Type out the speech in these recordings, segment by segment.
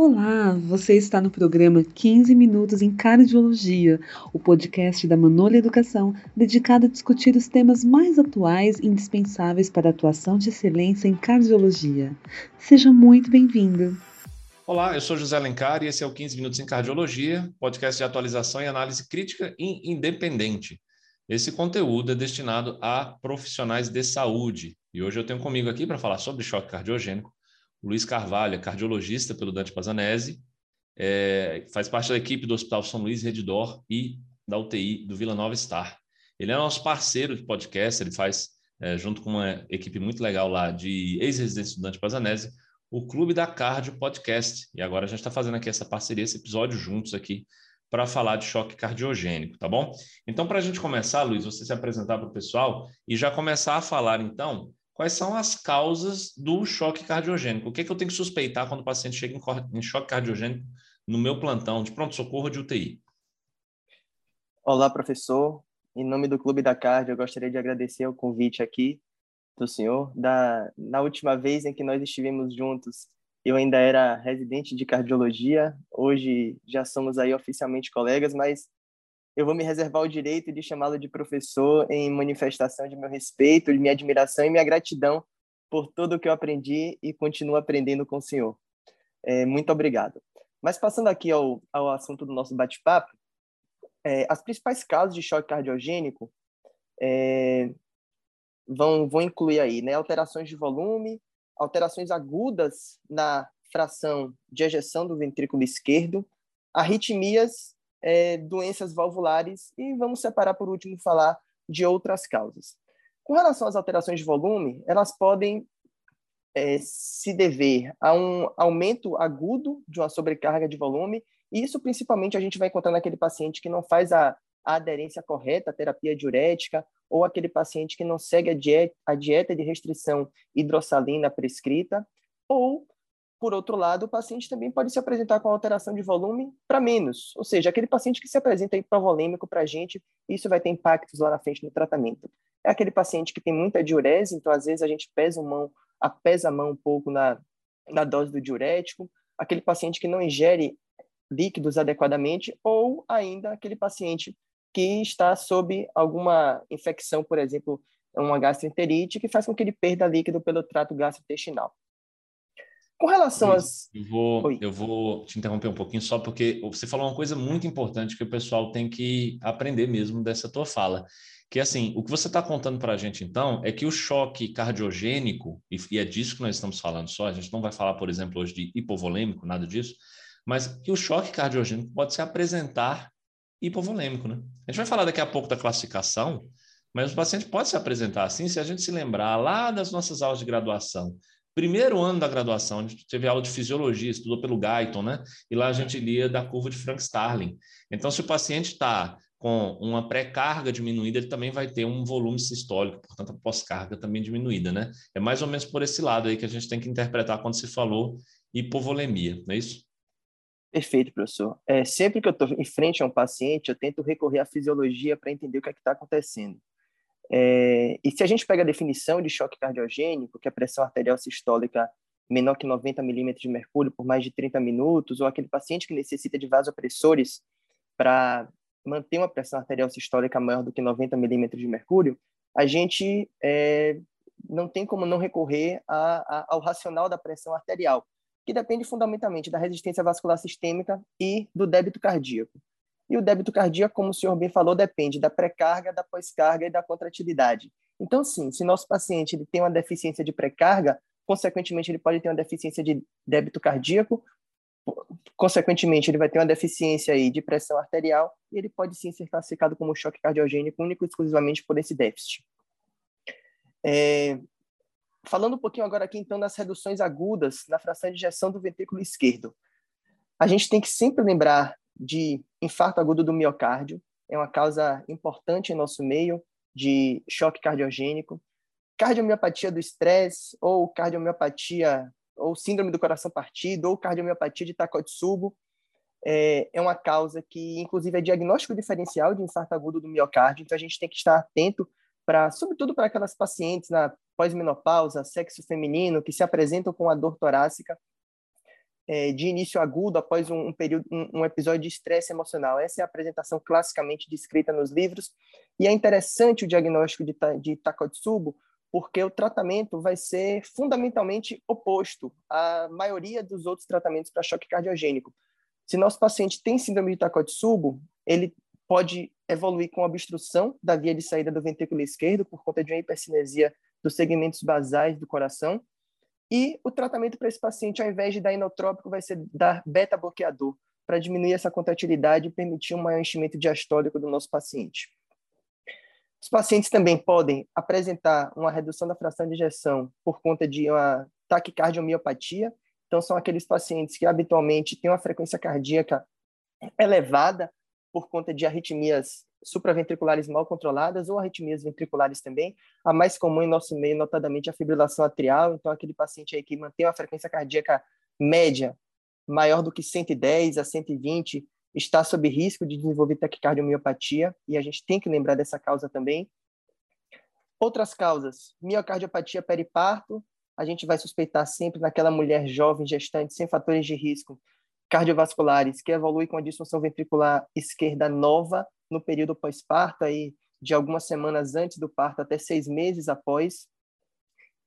Olá, você está no programa 15 Minutos em Cardiologia, o podcast da Manolha Educação, dedicado a discutir os temas mais atuais e indispensáveis para a atuação de excelência em cardiologia. Seja muito bem-vindo. Olá, eu sou José Alencar e esse é o 15 Minutos em Cardiologia, podcast de atualização e análise crítica e independente. Esse conteúdo é destinado a profissionais de saúde. E hoje eu tenho comigo aqui para falar sobre choque cardiogênico Luiz Carvalho, é cardiologista pelo Dante Pazanese, é, faz parte da equipe do Hospital São Luís Redidor e da UTI do Vila Nova Star. Ele é nosso parceiro de podcast, ele faz, é, junto com uma equipe muito legal lá de ex-residentes do Dante Pazanese, o Clube da Cardio Podcast. E agora a gente está fazendo aqui essa parceria, esse episódio juntos aqui, para falar de choque cardiogênico, tá bom? Então, para a gente começar, Luiz, você se apresentar para o pessoal e já começar a falar, então, quais são as causas do choque cardiogênico. O que, é que eu tenho que suspeitar quando o paciente chega em choque cardiogênico no meu plantão de pronto-socorro de UTI? Olá, professor. Em nome do Clube da Cardio, eu gostaria de agradecer o convite aqui do senhor. Da, na última vez em que nós estivemos juntos, eu ainda era residente de cardiologia. Hoje já somos aí oficialmente colegas, mas eu vou me reservar o direito de chamá-lo de professor em manifestação de meu respeito, de minha admiração e minha gratidão por tudo o que eu aprendi e continuo aprendendo com o senhor. É, muito obrigado. Mas passando aqui ao, ao assunto do nosso bate-papo, é, as principais causas de choque cardiogênico é, vão, vão incluir aí né, alterações de volume, alterações agudas na fração de ejeção do ventrículo esquerdo, arritmias é, doenças valvulares e vamos separar por último falar de outras causas. Com relação às alterações de volume, elas podem é, se dever a um aumento agudo de uma sobrecarga de volume, e isso principalmente a gente vai encontrar naquele paciente que não faz a, a aderência correta à terapia diurética, ou aquele paciente que não segue a dieta, a dieta de restrição hidrossalina prescrita, ou por outro lado, o paciente também pode se apresentar com alteração de volume para menos, ou seja, aquele paciente que se apresenta hipovolêmico para a gente, isso vai ter impactos lá na frente no tratamento. É aquele paciente que tem muita diurese, então às vezes a gente pesa a mão, apesa a mão um pouco na, na dose do diurético, aquele paciente que não ingere líquidos adequadamente, ou ainda aquele paciente que está sob alguma infecção, por exemplo, uma gastroenterite, que faz com que ele perda líquido pelo trato gastrointestinal. Com relação às. Eu vou, eu vou te interromper um pouquinho só porque você falou uma coisa muito importante que o pessoal tem que aprender mesmo dessa tua fala. Que assim, o que você está contando para a gente então é que o choque cardiogênico, e é disso que nós estamos falando só, a gente não vai falar, por exemplo, hoje de hipovolêmico, nada disso, mas que o choque cardiogênico pode se apresentar hipovolêmico, né? A gente vai falar daqui a pouco da classificação, mas o paciente pode se apresentar assim se a gente se lembrar lá das nossas aulas de graduação, primeiro ano da graduação, a gente teve aula de fisiologia, estudou pelo Guyton, né? E lá a gente lia da curva de Frank Starling. Então, se o paciente está com uma pré-carga diminuída, ele também vai ter um volume sistólico, portanto, a pós-carga também diminuída, né? É mais ou menos por esse lado aí que a gente tem que interpretar quando se falou hipovolemia, não é isso? Perfeito, professor. É, sempre que eu estou em frente a um paciente, eu tento recorrer à fisiologia para entender o que é está acontecendo. É, e se a gente pega a definição de choque cardiogênico, que é a pressão arterial sistólica menor que 90 milímetros de mercúrio por mais de 30 minutos, ou aquele paciente que necessita de vasopressores para manter uma pressão arterial sistólica maior do que 90 milímetros de mercúrio, a gente é, não tem como não recorrer a, a, ao racional da pressão arterial, que depende fundamentalmente da resistência vascular sistêmica e do débito cardíaco. E o débito cardíaco, como o senhor bem falou, depende da pré-carga, da pós-carga e da contratilidade. Então, sim, se nosso paciente ele tem uma deficiência de pré-carga, consequentemente ele pode ter uma deficiência de débito cardíaco, consequentemente ele vai ter uma deficiência aí de pressão arterial e ele pode sim ser classificado como choque cardiogênico único e exclusivamente por esse déficit. É, falando um pouquinho agora aqui então das reduções agudas na fração de ejeção do ventrículo esquerdo. A gente tem que sempre lembrar de infarto agudo do miocárdio, é uma causa importante em nosso meio de choque cardiogênico, cardiomiopatia do estresse, ou cardiomiopatia, ou síndrome do coração partido, ou cardiomiopatia de Takotsubo, é, é uma causa que, inclusive, é diagnóstico diferencial de infarto agudo do miocárdio, então a gente tem que estar atento para, sobretudo para aquelas pacientes na pós-menopausa, sexo feminino, que se apresentam com a dor torácica, é, de início agudo após um, um período, um, um, episódio de estresse emocional. Essa é a apresentação classicamente descrita nos livros. E é interessante o diagnóstico de, de Takotsubo, porque o tratamento vai ser fundamentalmente oposto à maioria dos outros tratamentos para choque cardiogênico. Se nosso paciente tem síndrome de Takotsubo, ele pode evoluir com obstrução da via de saída do ventrículo esquerdo por conta de uma hipercinesia dos segmentos basais do coração. E o tratamento para esse paciente, ao invés de dar inotrópico, vai ser dar beta-bloqueador, para diminuir essa contratilidade e permitir um maior enchimento diastólico do nosso paciente. Os pacientes também podem apresentar uma redução da fração de ejeção por conta de uma taquicardiomiopatia. Então, são aqueles pacientes que habitualmente têm uma frequência cardíaca elevada por conta de arritmias supraventriculares mal controladas ou arritmias ventriculares também. A mais comum em nosso meio, notadamente, a fibrilação atrial. Então, aquele paciente aí que mantém uma frequência cardíaca média maior do que 110 a 120 está sob risco de desenvolver taquicardiomiopatia, e a gente tem que lembrar dessa causa também. Outras causas, miocardiopatia periparto, a gente vai suspeitar sempre naquela mulher jovem, gestante, sem fatores de risco cardiovasculares, que evolui com a disfunção ventricular esquerda nova no período pós-parto, aí de algumas semanas antes do parto até seis meses após.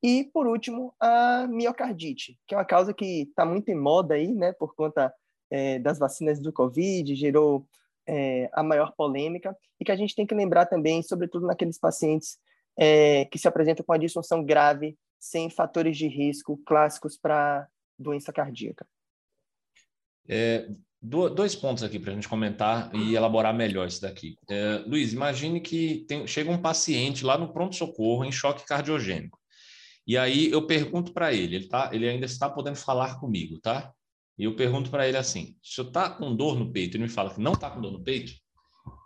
E, por último, a miocardite, que é uma causa que está muito em moda aí, né, por conta é, das vacinas do Covid, gerou é, a maior polêmica, e que a gente tem que lembrar também, sobretudo naqueles pacientes é, que se apresentam com a disfunção grave, sem fatores de risco clássicos para doença cardíaca. É, dois pontos aqui para a gente comentar e elaborar melhor isso daqui. É, Luiz, imagine que tem, chega um paciente lá no pronto-socorro em choque cardiogênico. E aí eu pergunto para ele, ele, tá, ele ainda está podendo falar comigo, tá? E eu pergunto para ele assim: se eu está com dor no peito, ele me fala que não está com dor no peito,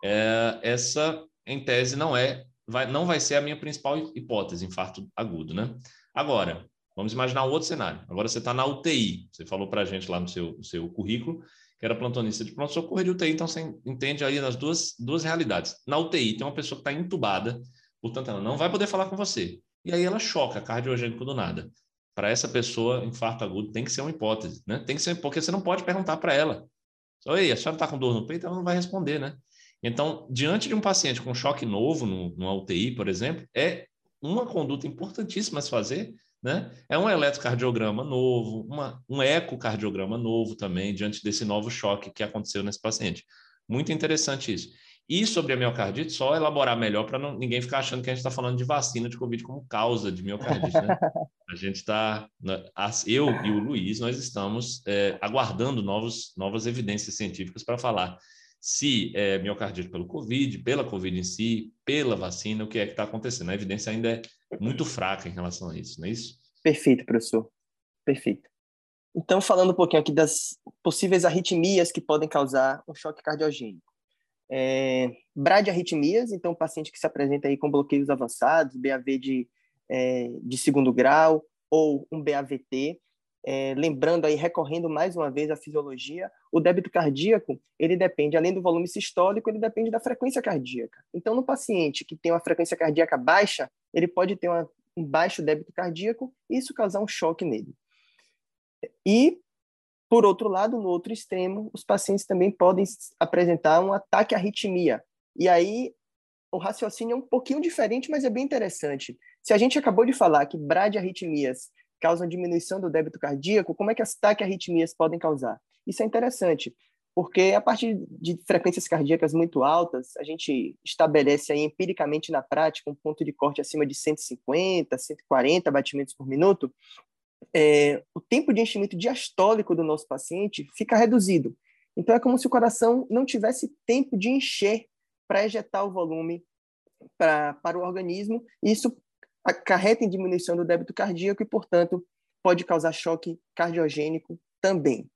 é, essa, em tese, não é, vai, não vai ser a minha principal hipótese, infarto agudo, né? Agora, vamos imaginar um outro cenário. Agora você está na UTI, você falou para a gente lá no seu, no seu currículo que era plantonista de pronto-socorro de UTI, então você entende aí as duas, duas realidades. Na UTI tem uma pessoa que está entubada, portanto ela não vai poder falar com você. E aí ela choca cardiogênico do nada para essa pessoa, infarto agudo tem que ser uma hipótese, né? Tem que ser, porque você não pode perguntar para ela. Oi, a senhora está com dor no peito? Ela não vai responder, né? Então, diante de um paciente com choque novo no, no UTI, por exemplo, é uma conduta importantíssima a se fazer, né? É um eletrocardiograma novo, uma, um ecocardiograma novo também, diante desse novo choque que aconteceu nesse paciente. Muito interessante isso. E sobre a miocardite, só elaborar melhor para ninguém ficar achando que a gente está falando de vacina de Covid como causa de miocardite. Né? a gente está, né, eu e o Luiz, nós estamos é, aguardando novos, novas evidências científicas para falar se é miocardite pelo Covid, pela Covid em si, pela vacina, o que é que está acontecendo. A evidência ainda é muito fraca em relação a isso, não é isso? Perfeito, professor. Perfeito. Então, falando um pouquinho aqui das possíveis arritmias que podem causar um choque cardiogênico é, bradiarritmias, então paciente que se apresenta aí com bloqueios avançados, BAV de, é, de segundo grau ou um BAVT, é, lembrando aí, recorrendo mais uma vez à fisiologia, o débito cardíaco, ele depende, além do volume sistólico, ele depende da frequência cardíaca. Então, no paciente que tem uma frequência cardíaca baixa, ele pode ter uma, um baixo débito cardíaco e isso causar um choque nele. E por outro lado, no outro extremo, os pacientes também podem apresentar um ataque à arritmia. E aí, o raciocínio é um pouquinho diferente, mas é bem interessante. Se a gente acabou de falar que bradiarritmias causam diminuição do débito cardíaco, como é que as taquiarritmias podem causar? Isso é interessante, porque a partir de frequências cardíacas muito altas, a gente estabelece aí empiricamente na prática um ponto de corte acima de 150, 140 batimentos por minuto, é, o tempo de enchimento diastólico do nosso paciente fica reduzido. Então, é como se o coração não tivesse tempo de encher para ejetar o volume pra, para o organismo. Isso acarreta em diminuição do débito cardíaco e, portanto, pode causar choque cardiogênico também.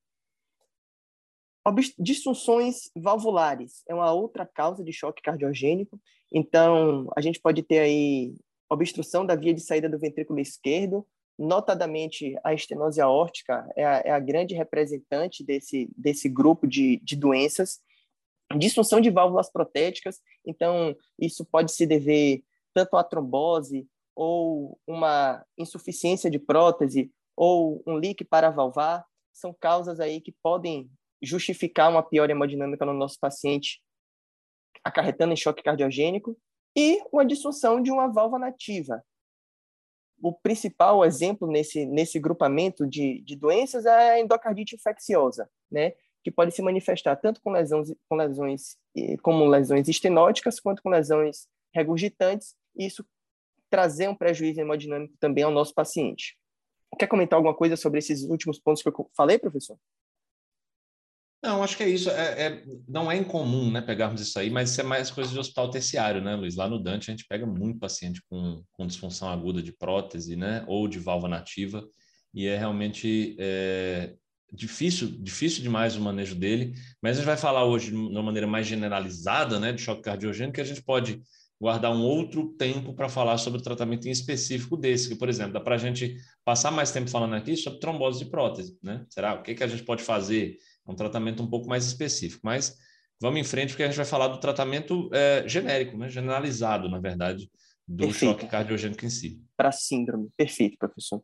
Disfunções valvulares é uma outra causa de choque cardiogênico. Então, a gente pode ter aí obstrução da via de saída do ventrículo esquerdo, notadamente a estenose aórtica é a, é a grande representante desse, desse grupo de, de doenças. Disfunção de válvulas protéticas, então isso pode se dever tanto à trombose ou uma insuficiência de prótese ou um leak paravalvar, são causas aí que podem justificar uma pior hemodinâmica no nosso paciente, acarretando em choque cardiogênico, e uma disfunção de uma válvula nativa. O principal exemplo nesse, nesse grupamento de, de doenças é a endocardite infecciosa, né? que pode se manifestar tanto com lesões, com lesões como lesões estenóticas, quanto com lesões regurgitantes, isso trazer um prejuízo hemodinâmico também ao nosso paciente. Quer comentar alguma coisa sobre esses últimos pontos que eu falei, professor? Não, acho que é isso. É, é, não é incomum né, pegarmos isso aí, mas isso é mais coisa de hospital terciário, né, Luiz? Lá no Dante a gente pega muito paciente com, com disfunção aguda de prótese, né, ou de válvula nativa, e é realmente é, difícil, difícil demais o manejo dele. Mas a gente vai falar hoje de uma maneira mais generalizada, né, de choque cardiogênico, que a gente pode guardar um outro tempo para falar sobre o tratamento em específico desse, que, por exemplo, dá para a gente passar mais tempo falando aqui sobre trombose de prótese, né? Será? O que, que a gente pode fazer? Um tratamento um pouco mais específico, mas vamos em frente porque a gente vai falar do tratamento é, genérico, né? generalizado, na verdade, do Perfeito. choque cardiogênico em si. Para síndrome. Perfeito, professor.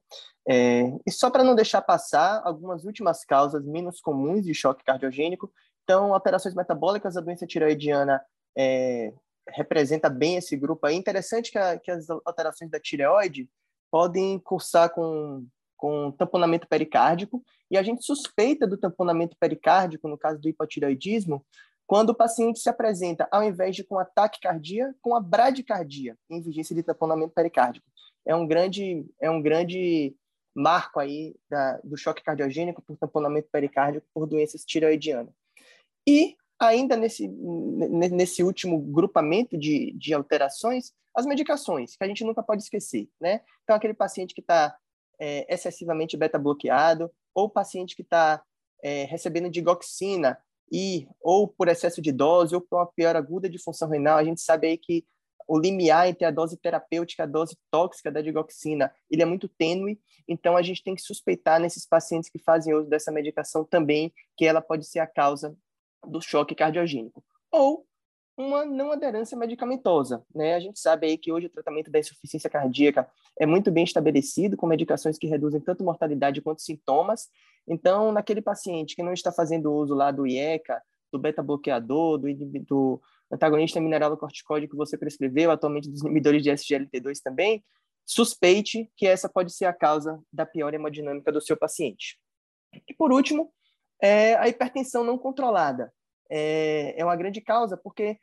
É, e só para não deixar passar algumas últimas causas menos comuns de choque cardiogênico, então, alterações metabólicas da doença tireoidiana é, representa bem esse grupo aí. Interessante que, a, que as alterações da tireoide podem cursar com, com tamponamento pericárdico, e a gente suspeita do tamponamento pericárdico, no caso do hipotireoidismo, quando o paciente se apresenta, ao invés de com ataque cardíaco, com a bradicardia, em vigência de tamponamento pericárdico. É um grande, é um grande marco aí da, do choque cardiogênico por tamponamento pericárdico por doenças tireoidianas. E ainda nesse, nesse último grupamento de, de alterações, as medicações, que a gente nunca pode esquecer, né? Então, aquele paciente que está é, excessivamente beta-bloqueado, ou paciente que está é, recebendo digoxina, e ou por excesso de dose, ou por uma pior aguda de função renal, a gente sabe aí que o limiar entre a dose terapêutica e a dose tóxica da digoxina, ele é muito tênue, então a gente tem que suspeitar nesses pacientes que fazem uso dessa medicação também que ela pode ser a causa do choque cardiogênico. Ou uma não aderência medicamentosa, né? A gente sabe aí que hoje o tratamento da insuficiência cardíaca é muito bem estabelecido com medicações que reduzem tanto mortalidade quanto sintomas. Então, naquele paciente que não está fazendo uso lá do IECA, do beta-bloqueador, do, do antagonista mineralocorticoide que você prescreveu, atualmente dos inibidores de SGLT2 também, suspeite que essa pode ser a causa da pior hemodinâmica do seu paciente. E por último, é a hipertensão não controlada. É, é uma grande causa, porque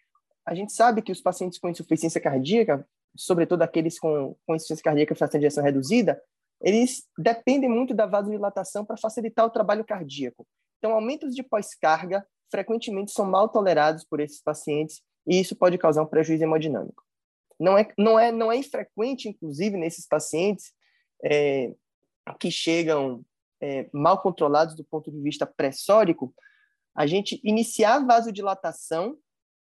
a gente sabe que os pacientes com insuficiência cardíaca, sobretudo aqueles com, com insuficiência cardíaca fração de ejeção reduzida, eles dependem muito da vasodilatação para facilitar o trabalho cardíaco. Então, aumentos de pós-carga frequentemente são mal tolerados por esses pacientes e isso pode causar um prejuízo hemodinâmico. Não é, não é, não é infrequente, inclusive, nesses pacientes é, que chegam é, mal controlados do ponto de vista pressórico, a gente iniciar vasodilatação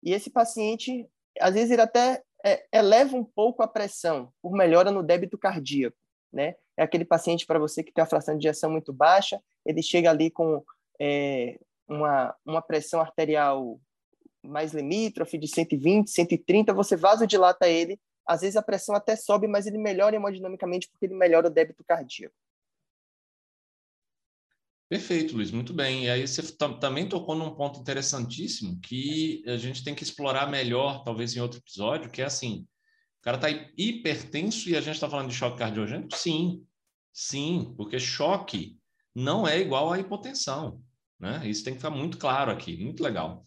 e esse paciente, às vezes, ele até é, eleva um pouco a pressão por melhora no débito cardíaco, né? É aquele paciente para você que tem a fração de injeção muito baixa, ele chega ali com é, uma, uma pressão arterial mais limítrofe de 120, 130, você vasodilata ele, às vezes a pressão até sobe, mas ele melhora hemodinamicamente porque ele melhora o débito cardíaco. Perfeito, Luiz, muito bem. E aí você também tocou num ponto interessantíssimo que a gente tem que explorar melhor, talvez em outro episódio, que é assim, o cara está hipertenso e a gente está falando de choque cardiogênico? Sim, sim, porque choque não é igual à hipotensão, né? Isso tem que ficar muito claro aqui, muito legal.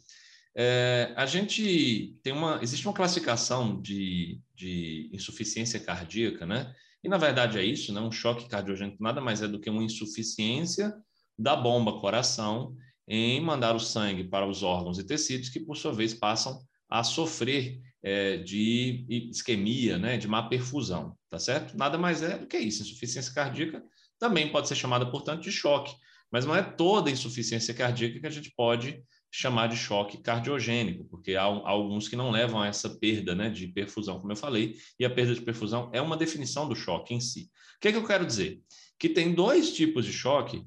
É, a gente tem uma, existe uma classificação de, de insuficiência cardíaca, né? E na verdade é isso, né? Um choque cardiogênico nada mais é do que uma insuficiência da bomba coração em mandar o sangue para os órgãos e tecidos que, por sua vez, passam a sofrer é, de isquemia, né, de má perfusão, tá certo? Nada mais é do que isso. Insuficiência cardíaca também pode ser chamada, portanto, de choque, mas não é toda insuficiência cardíaca que a gente pode chamar de choque cardiogênico, porque há, há alguns que não levam a essa perda né, de perfusão, como eu falei, e a perda de perfusão é uma definição do choque em si. O que, é que eu quero dizer? Que tem dois tipos de choque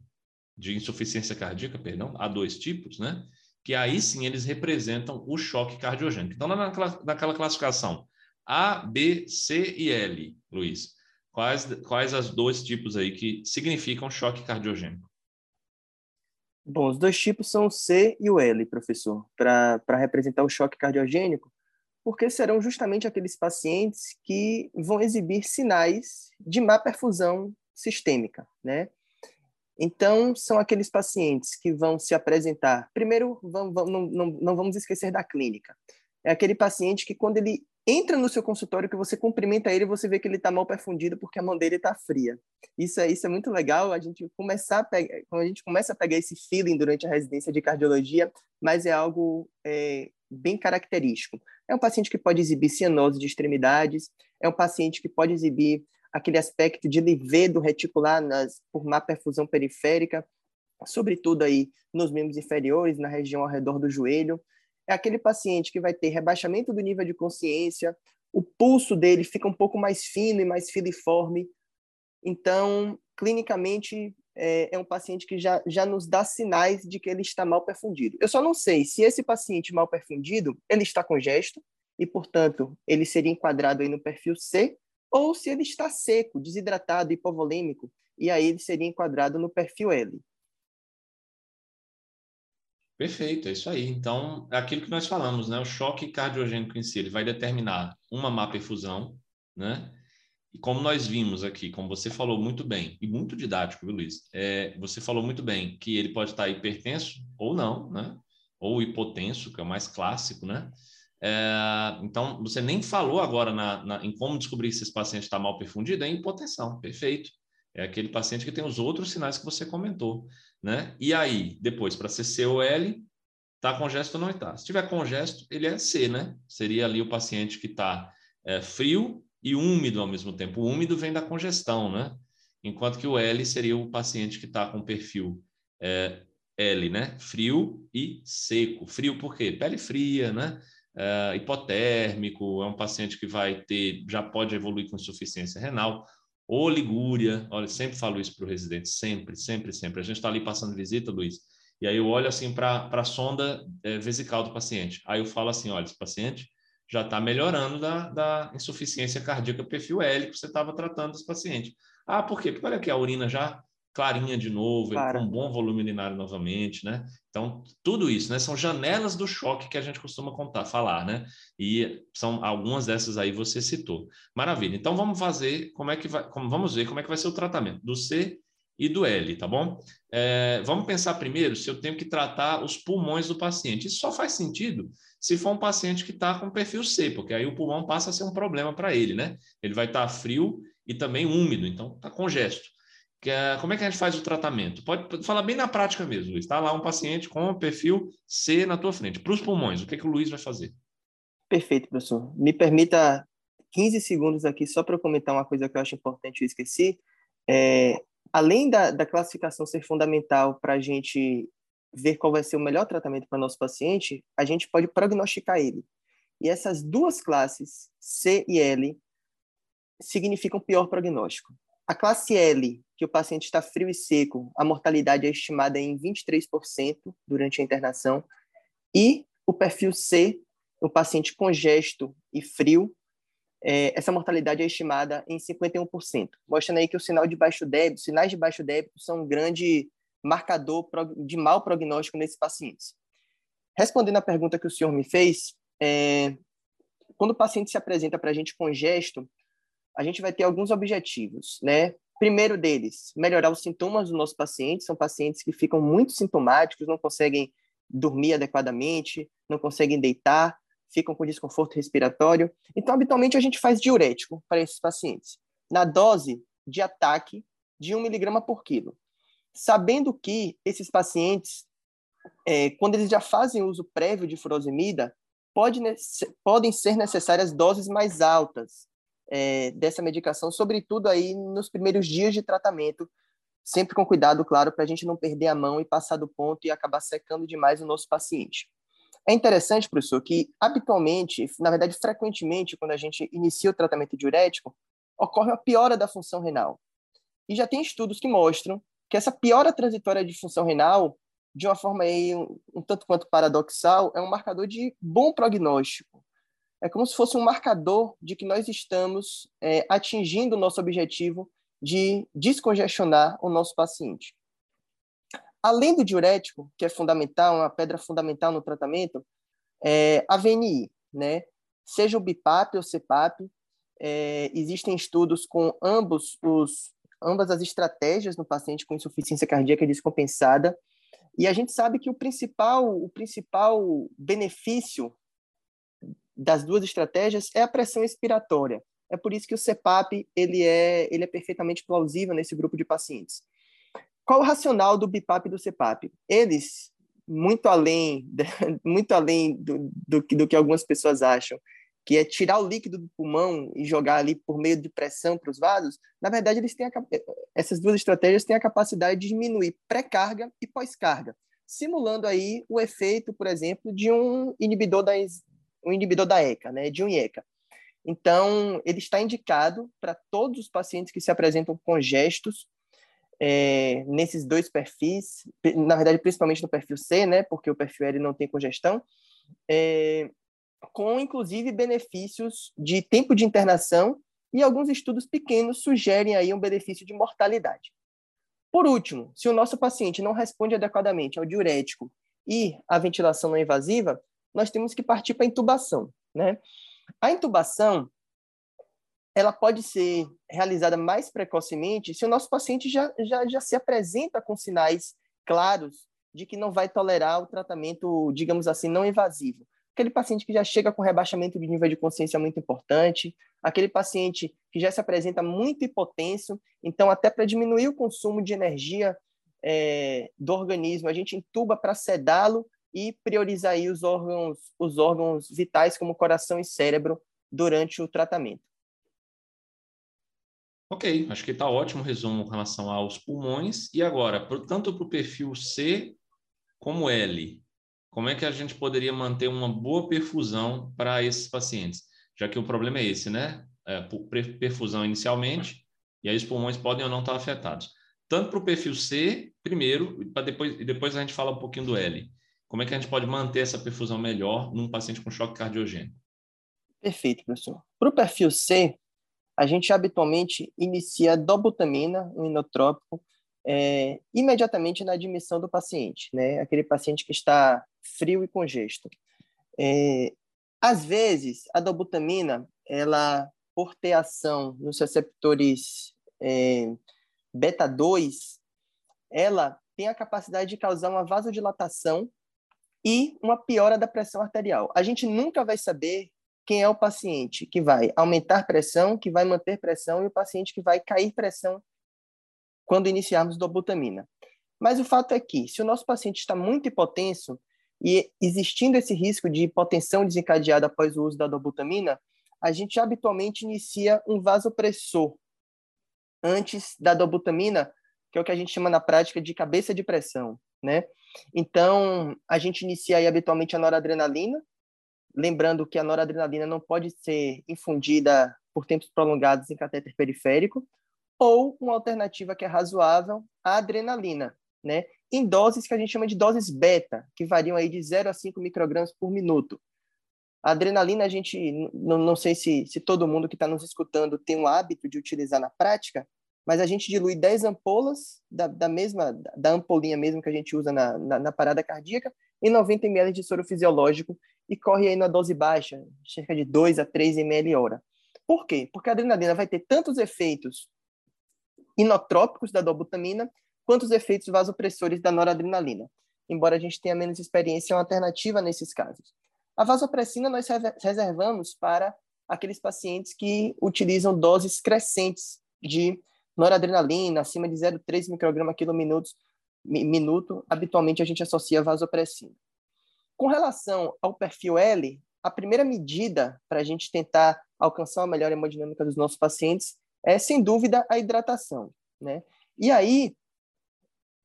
de insuficiência cardíaca, perdão, há dois tipos, né? Que aí sim eles representam o choque cardiogênico. Então, naquela, naquela classificação A, B, C e L, Luiz, quais, quais as dois tipos aí que significam choque cardiogênico? Bom, os dois tipos são o C e o L, professor, para representar o choque cardiogênico, porque serão justamente aqueles pacientes que vão exibir sinais de má perfusão sistêmica, né? Então, são aqueles pacientes que vão se apresentar. Primeiro, vamos, vamos, não, não, não vamos esquecer da clínica. É aquele paciente que, quando ele entra no seu consultório, que você cumprimenta ele, você vê que ele está mal perfundido porque a mão dele está fria. Isso é, isso é muito legal, a gente começar a pegar, quando a gente começa a pegar esse feeling durante a residência de cardiologia, mas é algo é, bem característico. É um paciente que pode exibir cianose de extremidades, é um paciente que pode exibir aquele aspecto de livedo reticular nas, por má perfusão periférica, sobretudo aí nos membros inferiores, na região ao redor do joelho, é aquele paciente que vai ter rebaixamento do nível de consciência, o pulso dele fica um pouco mais fino e mais filiforme. Então, clinicamente, é, é, um paciente que já, já nos dá sinais de que ele está mal perfundido. Eu só não sei se esse paciente mal perfundido, ele está com gesto, e, portanto, ele seria enquadrado aí no perfil C, ou se ele está seco, desidratado, hipovolêmico, e aí ele seria enquadrado no perfil L. Perfeito, é isso aí. Então, é aquilo que nós falamos, né? O choque cardiogênico em si, ele vai determinar uma má perfusão, né? E como nós vimos aqui, como você falou muito bem, e muito didático, viu, Luiz? É, você falou muito bem que ele pode estar hipertenso ou não, né? Ou hipotenso, que é o mais clássico, né? É, então, você nem falou agora na, na, em como descobrir se esse paciente está mal perfundido, é hipotensão, perfeito. É aquele paciente que tem os outros sinais que você comentou né? E aí, depois, para ser C ou L, está congesto ou não está. Se tiver congesto, ele é C, né? Seria ali o paciente que está é, frio e úmido ao mesmo tempo. O úmido vem da congestão, né? Enquanto que o L seria o paciente que está com perfil é, L, né? Frio e seco. Frio por quê? Pele fria, né? É, hipotérmico, é um paciente que vai ter, já pode evoluir com insuficiência renal. Oligúria, olha, sempre falo isso para o residente, sempre, sempre, sempre. A gente está ali passando visita, Luiz, e aí eu olho assim para a sonda é, vesical do paciente. Aí eu falo assim: olha, esse paciente já está melhorando da, da insuficiência cardíaca perfil L que você estava tratando desse paciente. Ah, por quê? Porque olha aqui, a urina já clarinha de novo, com um bom volume urinário novamente, né? Então, tudo isso, né? São janelas do choque que a gente costuma contar, falar, né? E são algumas dessas aí você citou. Maravilha. Então, vamos fazer, como é que vai, como, vamos ver como é que vai ser o tratamento do C e do L, tá bom? É, vamos pensar primeiro se eu tenho que tratar os pulmões do paciente. Isso só faz sentido se for um paciente que está com perfil C, porque aí o pulmão passa a ser um problema para ele, né? Ele vai estar tá frio e também úmido, então está congesto. É, como é que a gente faz o tratamento? Pode falar bem na prática mesmo, Luiz. Está lá um paciente com perfil C na tua frente. Para os pulmões, o que, é que o Luiz vai fazer? Perfeito, professor. Me permita 15 segundos aqui só para comentar uma coisa que eu acho importante e esqueci. É, além da, da classificação ser fundamental para a gente ver qual vai ser o melhor tratamento para nosso paciente, a gente pode prognosticar ele. E essas duas classes, C e L, significam pior prognóstico. A classe L, que o paciente está frio e seco, a mortalidade é estimada em 23% durante a internação. E o perfil C, o paciente congesto e frio, é, essa mortalidade é estimada em 51%, mostrando aí que o sinal de baixo débito, sinais de baixo débito são um grande marcador de mau prognóstico nesses pacientes. Respondendo à pergunta que o senhor me fez, é, quando o paciente se apresenta para a gente congesto, a gente vai ter alguns objetivos, né? Primeiro deles, melhorar os sintomas do nosso paciente. São pacientes que ficam muito sintomáticos, não conseguem dormir adequadamente, não conseguem deitar, ficam com desconforto respiratório. Então, habitualmente, a gente faz diurético para esses pacientes, na dose de ataque de 1 miligrama por quilo. Sabendo que esses pacientes, é, quando eles já fazem uso prévio de furosemida, pode, podem ser necessárias doses mais altas, é, dessa medicação, sobretudo aí nos primeiros dias de tratamento, sempre com cuidado, claro, para a gente não perder a mão e passar do ponto e acabar secando demais o nosso paciente. É interessante, professor, que habitualmente, na verdade, frequentemente, quando a gente inicia o tratamento diurético, ocorre uma piora da função renal. E já tem estudos que mostram que essa piora transitória de função renal, de uma forma aí um, um tanto quanto paradoxal, é um marcador de bom prognóstico é como se fosse um marcador de que nós estamos é, atingindo o nosso objetivo de descongestionar o nosso paciente. além do diurético, que é fundamental, uma pedra fundamental no tratamento, é a VNI, né? Seja o BIPAP ou CPAP, é, existem estudos com ambos os, ambas as estratégias no paciente com insuficiência cardíaca descompensada, e a gente sabe que o principal, o principal benefício das duas estratégias é a pressão expiratória. É por isso que o CPAP ele é, ele é perfeitamente plausível nesse grupo de pacientes. Qual o racional do BIPAP e do CPAP? Eles, muito além, muito além do, do, do que algumas pessoas acham, que é tirar o líquido do pulmão e jogar ali por meio de pressão para os vasos, na verdade, eles têm a, essas duas estratégias têm a capacidade de diminuir pré-carga e pós-carga, simulando aí o efeito, por exemplo, de um inibidor da, um inibidor da ECA, né, de um IECA. Então, ele está indicado para todos os pacientes que se apresentam com gestos é, nesses dois perfis, na verdade, principalmente no perfil C, né, porque o perfil L não tem congestão, é, com inclusive benefícios de tempo de internação e alguns estudos pequenos sugerem aí um benefício de mortalidade. Por último, se o nosso paciente não responde adequadamente ao diurético e à ventilação não invasiva, nós temos que partir para a intubação, né? A intubação ela pode ser realizada mais precocemente se o nosso paciente já, já, já se apresenta com sinais claros de que não vai tolerar o tratamento, digamos assim, não invasivo aquele paciente que já chega com rebaixamento de nível de consciência muito importante, aquele paciente que já se apresenta muito hipotenso, então até para diminuir o consumo de energia é, do organismo, a gente intuba para sedá-lo e priorizar aí os órgãos, os órgãos vitais como coração e cérebro durante o tratamento. Ok, acho que está ótimo o resumo em relação aos pulmões. E agora, tanto para o perfil C como L, como é que a gente poderia manter uma boa perfusão para esses pacientes? Já que o problema é esse, né? É, perfusão inicialmente, e aí os pulmões podem ou não estar afetados. Tanto para o perfil C, primeiro, depois, e depois a gente fala um pouquinho do L. Como é que a gente pode manter essa perfusão melhor num paciente com choque cardiogênico? Perfeito, professor. Para o perfil C, a gente habitualmente inicia dobutamina, um inotrópico, é, imediatamente na admissão do paciente, né? Aquele paciente que está frio e congesto. É, às vezes, a dobutamina, ela, por ter ação nos receptores é, beta 2, ela tem a capacidade de causar uma vasodilatação e uma piora da pressão arterial. A gente nunca vai saber quem é o paciente que vai aumentar pressão, que vai manter pressão e o paciente que vai cair pressão quando iniciarmos dobutamina. Mas o fato é que, se o nosso paciente está muito hipotenso, e existindo esse risco de hipotensão desencadeada após o uso da dobutamina, a gente habitualmente inicia um vasopressor antes da dobutamina, que é o que a gente chama na prática de cabeça de pressão, né? Então, a gente inicia aí habitualmente a noradrenalina, lembrando que a noradrenalina não pode ser infundida por tempos prolongados em catéter periférico, ou uma alternativa que é razoável, a adrenalina, né? em doses que a gente chama de doses beta, que variam aí de 0 a 5 microgramas por minuto. A adrenalina, a gente, não, não sei se, se todo mundo que está nos escutando tem o hábito de utilizar na prática, mas a gente dilui 10 ampolas da, da mesma, da ampolinha mesmo que a gente usa na, na, na parada cardíaca, em 90 ml de soro fisiológico e corre aí na dose baixa, cerca de 2 a 3 ml hora. Por quê? Porque a adrenalina vai ter tantos efeitos inotrópicos da dobutamina quanto os efeitos vasopressores da noradrenalina, embora a gente tenha menos experiência, é uma alternativa nesses casos. A vasopressina nós reservamos para aqueles pacientes que utilizam doses crescentes de noradrenalina, acima de 0,3 micrograma quilo minuto, habitualmente a gente associa vasopressina. Com relação ao perfil L, a primeira medida para a gente tentar alcançar uma melhor hemodinâmica dos nossos pacientes é, sem dúvida, a hidratação. Né? E aí,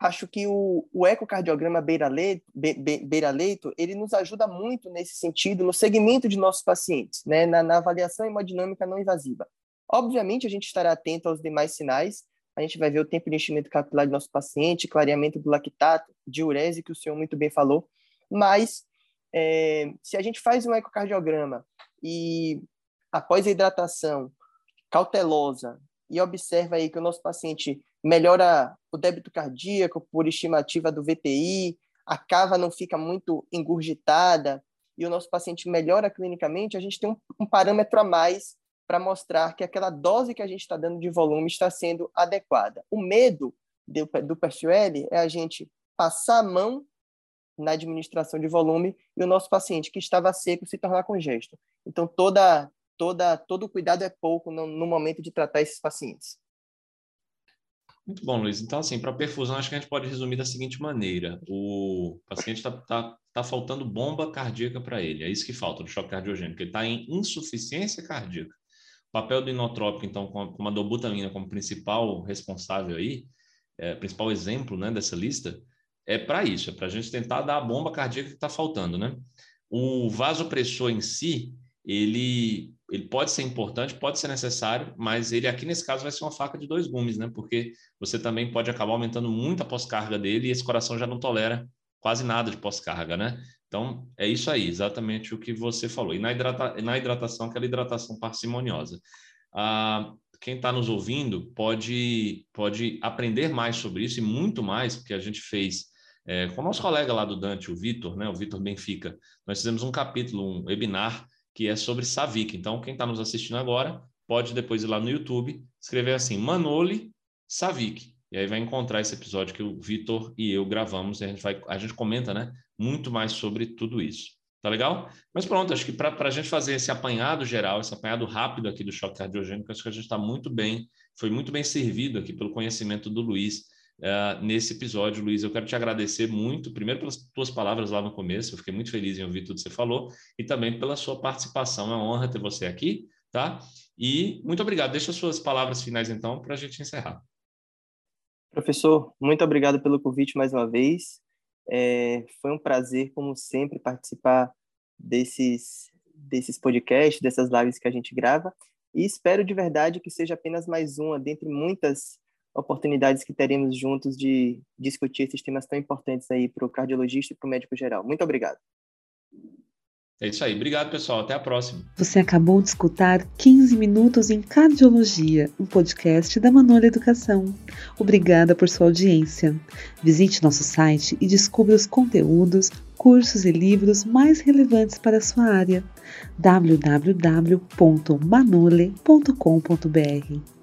acho que o, o ecocardiograma beira-leito, beira-leito, ele nos ajuda muito nesse sentido, no segmento de nossos pacientes, né, na, na, avaliação hemodinâmica não invasiva. Obviamente, a gente estará atento aos demais sinais, a gente vai ver o tempo de enchimento capilar do nosso paciente, clareamento do lactato, diurese, que o senhor muito bem falou, mas é, se a gente faz um ecocardiograma e após a hidratação cautelosa e observa aí que o nosso paciente melhora o débito cardíaco por estimativa do VTI, a cava não fica muito engurgitada e o nosso paciente melhora clinicamente, a gente tem um, um parâmetro a mais para mostrar que aquela dose que a gente está dando de volume está sendo adequada. O medo do, do é a gente passar a mão na administração de volume e o nosso paciente que estava seco se tornar congesto. Então, toda, toda, todo cuidado é pouco no, no momento de tratar esses pacientes. Muito bom, Luiz. Então, assim, para perfusão, acho que a gente pode resumir da seguinte maneira: o paciente está tá, tá faltando bomba cardíaca para ele, é isso que falta do choque cardiogênico, ele está em insuficiência cardíaca. Papel do inotrópico, então, com a dobutamina como principal responsável aí, é, principal exemplo né, dessa lista, é para isso, é para a gente tentar dar a bomba cardíaca que está faltando, né? O vasopressor em si, ele, ele pode ser importante, pode ser necessário, mas ele aqui nesse caso vai ser uma faca de dois gumes, né? Porque você também pode acabar aumentando muito a pós-carga dele e esse coração já não tolera quase nada de pós-carga, né? Então, é isso aí, exatamente o que você falou. E na, hidrata na hidratação, aquela hidratação parcimoniosa. Ah, quem está nos ouvindo pode, pode aprender mais sobre isso e muito mais, porque a gente fez é, com o nosso colega lá do Dante, o Vitor, né, o Vitor Benfica, nós fizemos um capítulo, um webinar que é sobre Savic. Então, quem está nos assistindo agora pode depois ir lá no YouTube, escrever assim, Manoli Savic. E aí vai encontrar esse episódio que o Vitor e eu gravamos e a gente, vai, a gente comenta né, muito mais sobre tudo isso. Tá legal? Mas pronto, acho que para a gente fazer esse apanhado geral, esse apanhado rápido aqui do choque cardiogênico, acho que a gente está muito bem, foi muito bem servido aqui pelo conhecimento do Luiz uh, nesse episódio, Luiz. Eu quero te agradecer muito, primeiro pelas tuas palavras lá no começo, eu fiquei muito feliz em ouvir tudo que você falou, e também pela sua participação. É uma honra ter você aqui, tá? E muito obrigado. Deixa as suas palavras finais, então, para a gente encerrar. Professor, muito obrigado pelo convite mais uma vez. É, foi um prazer, como sempre, participar desses, desses podcasts, dessas lives que a gente grava. E espero de verdade que seja apenas mais uma dentre muitas oportunidades que teremos juntos de discutir esses temas tão importantes aí para o cardiologista e para o médico geral. Muito obrigado. É isso aí. Obrigado, pessoal. Até a próxima. Você acabou de escutar 15 Minutos em Cardiologia, um podcast da Manola Educação. Obrigada por sua audiência. Visite nosso site e descubra os conteúdos, cursos e livros mais relevantes para a sua área. www.manole.com.br